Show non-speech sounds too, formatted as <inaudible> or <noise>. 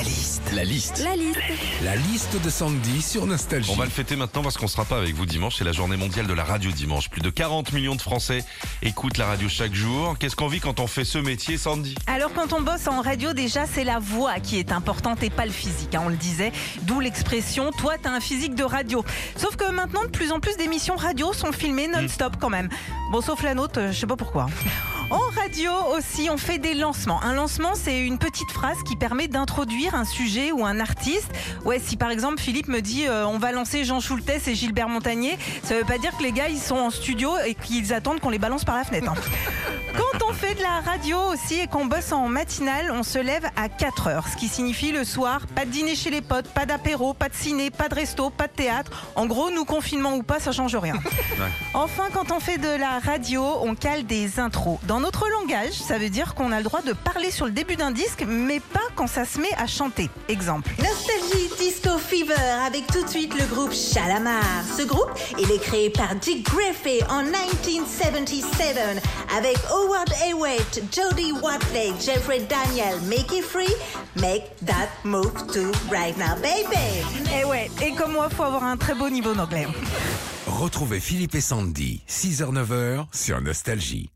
La liste. La liste. La liste. La liste de Sandy sur Nostalgie. On va le fêter maintenant parce qu'on sera pas avec vous dimanche. C'est la journée mondiale de la radio dimanche. Plus de 40 millions de Français écoutent la radio chaque jour. Qu'est-ce qu'on vit quand on fait ce métier, Sandy? Alors quand on bosse en radio, déjà c'est la voix qui est importante et pas le physique, hein, on le disait. D'où l'expression toi t'as un physique de radio. Sauf que maintenant de plus en plus d'émissions radio sont filmées non-stop quand même. Bon sauf la nôtre, euh, je sais pas pourquoi. En radio aussi, on fait des lancements. Un lancement, c'est une petite phrase qui permet d'introduire un sujet ou un artiste. Ouais, si par exemple Philippe me dit euh, on va lancer Jean Schultes et Gilbert Montagnier, ça veut pas dire que les gars ils sont en studio et qu'ils attendent qu'on les balance par la fenêtre. hein. <laughs> Quand on fait de la radio aussi et qu'on bosse en matinale, on se lève à 4 heures, ce qui signifie le soir, pas de dîner chez les potes, pas d'apéro, pas de ciné, pas de resto, pas de théâtre. En gros, nous confinement ou pas, ça change rien. <laughs> Enfin, quand on fait de la radio, on cale des intros. Dans notre langage, ça veut dire qu'on a le droit de parler sur le début d'un disque, mais pas quand ça se met à chanter. Exemple. Nostalgie Disco Fever avec tout de suite le groupe Shalamar. Ce groupe, il est créé par Dick Griffey en 1977 avec Howard Hewitt, Jody Watley, Jeffrey Daniel, Mickey Free. Make that move to right now, baby. Et ouais, et comme moi, faut avoir un très beau niveau d'anglais. Retrouvez Philippe et Sandy, 6h-9h sur Nostalgie.